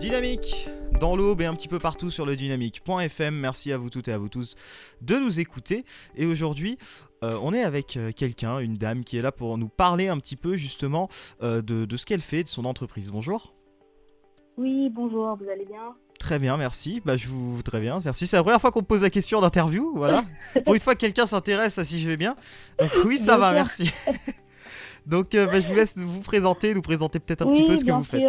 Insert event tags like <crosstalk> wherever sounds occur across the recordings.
Dynamique dans l'aube et un petit peu partout sur le dynamique.fm. Merci à vous toutes et à vous tous de nous écouter. Et aujourd'hui, euh, on est avec euh, quelqu'un, une dame qui est là pour nous parler un petit peu justement euh, de, de ce qu'elle fait, de son entreprise. Bonjour. Oui, bonjour, vous allez bien? Très bien, merci. Bah, je vous très bien, merci. C'est la première fois qu'on pose la question d'interview, voilà. <laughs> Pour une fois que quelqu'un s'intéresse à si je vais bien. Donc oui, ça va, merci. <laughs> Donc bah, je vous laisse vous présenter, nous présenter peut-être un petit peu ce que vous faites.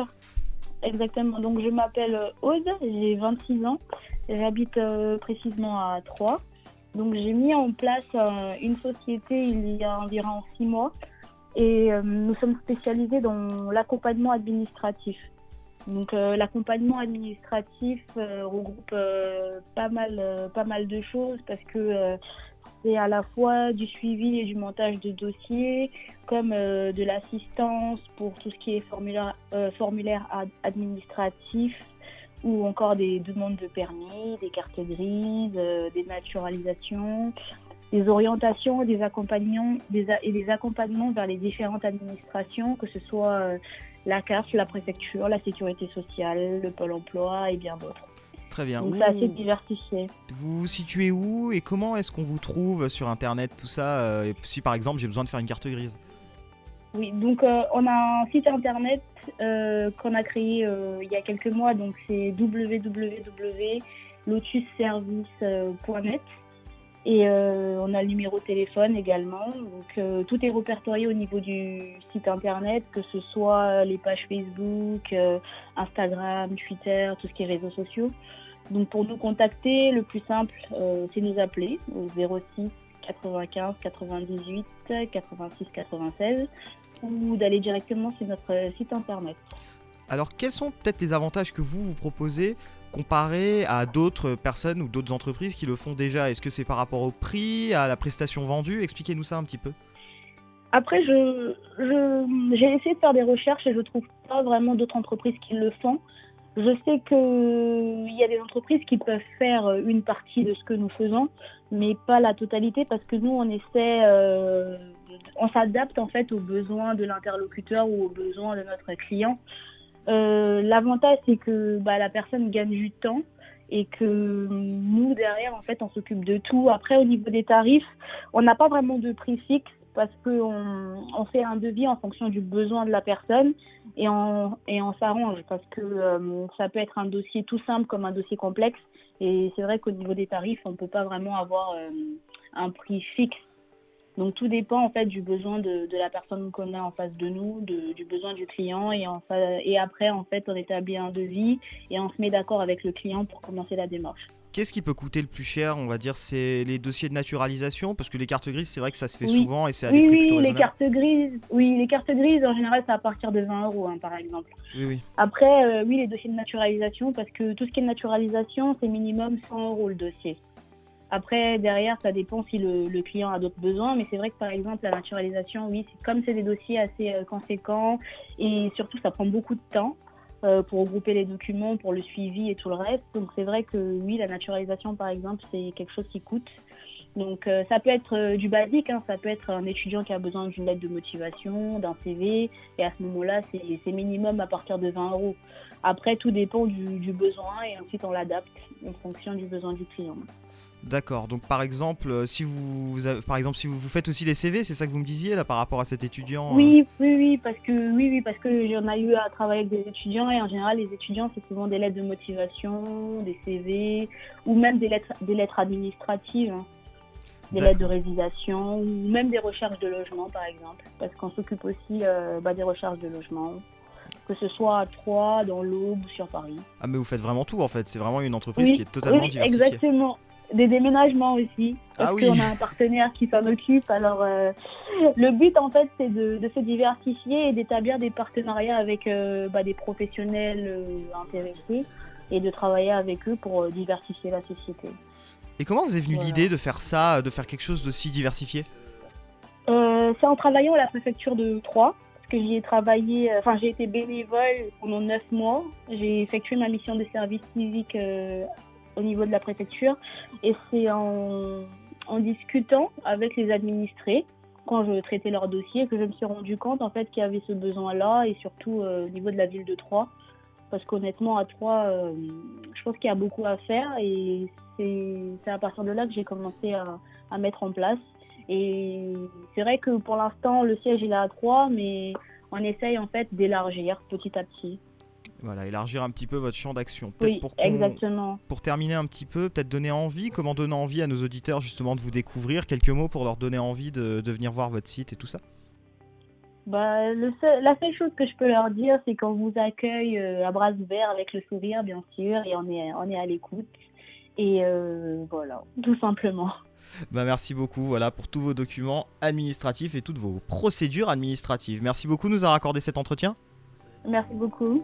Exactement. Donc je m'appelle Aude, j'ai 26 ans, j'habite précisément à Troyes. Donc j'ai mis en place une société il y a environ 6 mois et nous sommes spécialisés dans l'accompagnement administratif. Donc euh, l'accompagnement administratif euh, regroupe euh, pas mal pas mal de choses parce que c'est à la fois du suivi et du montage de dossiers, comme de l'assistance pour tout ce qui est formulaire, formulaire administratif ou encore des demandes de permis, des cartes grises, des naturalisations, des orientations, des accompagnements et des accompagnements vers les différentes administrations, que ce soit la CAF, la préfecture, la sécurité sociale, le pôle emploi et bien d'autres. Très bien. Donc c'est assez diversifié. Vous vous situez où et comment est-ce qu'on vous trouve sur Internet, tout ça euh, Si par exemple j'ai besoin de faire une carte grise? Oui, donc euh, on a un site Internet euh, qu'on a créé il y a quelques mois, donc c'est www.lotusservice.net. Et euh, on a le numéro de téléphone également. Donc euh, tout est répertorié au niveau du site internet, que ce soit les pages Facebook, euh, Instagram, Twitter, tout ce qui est réseaux sociaux. Donc pour nous contacter, le plus simple, c'est nous appeler au 06 95 98 86 96 ou d'aller directement sur notre site internet. Alors quels sont peut-être les avantages que vous vous proposez comparé à d'autres personnes ou d'autres entreprises qui le font déjà? Est-ce que c'est par rapport au prix, à la prestation vendue? Expliquez-nous ça un petit peu. Après, j'ai essayé de faire des recherches et je trouve pas vraiment d'autres entreprises qui le font. Je sais qu'il y a des entreprises qui peuvent faire une partie de ce que nous faisons, mais pas la totalité parce que nous, on essaie, euh, on s'adapte en fait aux besoins de l'interlocuteur ou aux besoins de notre client. Euh, l'avantage, c'est que bah, la personne gagne du temps et que nous, derrière, en fait, on s'occupe de tout. Après, au niveau des tarifs, on n'a pas vraiment de prix fixe parce qu'on on fait un devis en fonction du besoin de la personne et on, et on s'arrange parce que euh, ça peut être un dossier tout simple comme un dossier complexe. Et c'est vrai qu'au niveau des tarifs, on ne peut pas vraiment avoir euh, un prix fixe donc tout dépend en fait du besoin de, la personne qu'on a en face de nous, du besoin du client et, et après en fait on établit un devis et on se met d'accord avec le client pour commencer la démarche. Qu'est-ce qui peut coûter le plus cher On va dire? C'est les dossiers de naturalisation? Parce que les cartes grises c'est vrai que ça se fait souvent et c'est à oui, des prix oui, les cartes grises, oui les cartes grises en général c'est à partir de 20 euros hein, par exemple. Oui, oui. Après euh, oui les dossiers de naturalisation parce que tout ce qui est naturalisation c'est minimum 100 euros le dossier. Après, derrière, ça dépend si le, client a d'autres besoins, mais c'est vrai que par exemple, la naturalisation, oui, comme c'est des dossiers assez euh, conséquents et surtout, ça prend beaucoup de temps euh, pour regrouper les documents, pour le suivi et tout le reste. Donc, c'est vrai que oui, la naturalisation, par exemple, c'est quelque chose qui coûte. Donc, euh, ça peut être du basique, hein, ça peut être un étudiant qui a besoin d'une lettre de motivation, d'un CV, et à ce moment-là, c'est minimum à partir de 20 euros. Après, tout dépend du, du besoin et ensuite on l'adapte en fonction du besoin du client. D'accord. Donc par exemple, euh, si vous, par exemple, si vous, vous faites aussi les CV, c'est ça que vous me disiez là par rapport à cet étudiant. Euh oui, oui, oui, parce que oui, oui, parce que j'en ai eu à travailler avec des étudiants et en général les étudiants c'est souvent des lettres de motivation, des CV ou même des lettres, des lettres administratives, hein. des lettres de réalisation ou même des recherches de logement par exemple, parce qu'on s'occupe aussi euh, bah, des recherches de logement que ce soit à Troyes, dans l'Aube ou sur Paris. Ah mais vous faites vraiment tout en fait, c'est vraiment une entreprise qui est totalement oui, diversifiée. Exactement, des déménagements aussi. Parce ah qu'on a un partenaire qui s'en occupe. Alors, euh, le but, en fait, c'est de, se diversifier et d'établir des partenariats avec euh, bah, des professionnels euh, intéressés et de travailler avec eux pour diversifier la société. Et comment vous est venue l'idée de faire ça, de faire quelque chose d'aussi diversifié? C'est en travaillant à la préfecture de Troyes. Parce que j'y ai travaillé, enfin j'ai été bénévole pendant neuf mois. J'ai effectué ma mission de service civique au niveau de la préfecture. Et c'est en, discutant avec les administrés, quand je traitais leur dossier, que je me suis rendu compte en fait qu'il y avait ce besoin-là, et surtout euh, au niveau de la ville de Troyes. Parce qu'honnêtement, à trois, euh, je pense qu'il y a beaucoup à faire et c'est à partir de là que j'ai commencé à, à, mettre en place. Et c'est vrai que pour l'instant, le siège il est à trois, mais on essaye en fait d'élargir petit à petit. Voilà, élargir un petit peu votre champ d'action. Oui, pour exactement. Pour terminer un petit peu, peut-être donner envie, comment donner envie à nos auditeurs justement de vous découvrir, quelques mots pour leur donner envie de, de venir voir votre site et tout ça bah, le la seule chose que je peux leur dire, c'est qu'on vous accueille euh, à bras ouverts avec le sourire, bien sûr, et on est, on est à l'écoute. Et euh, voilà, tout simplement. Bah merci beaucoup voilà, pour tous vos documents administratifs et toutes vos procédures administratives. Merci beaucoup de nous avoir accordé cet entretien. Merci beaucoup.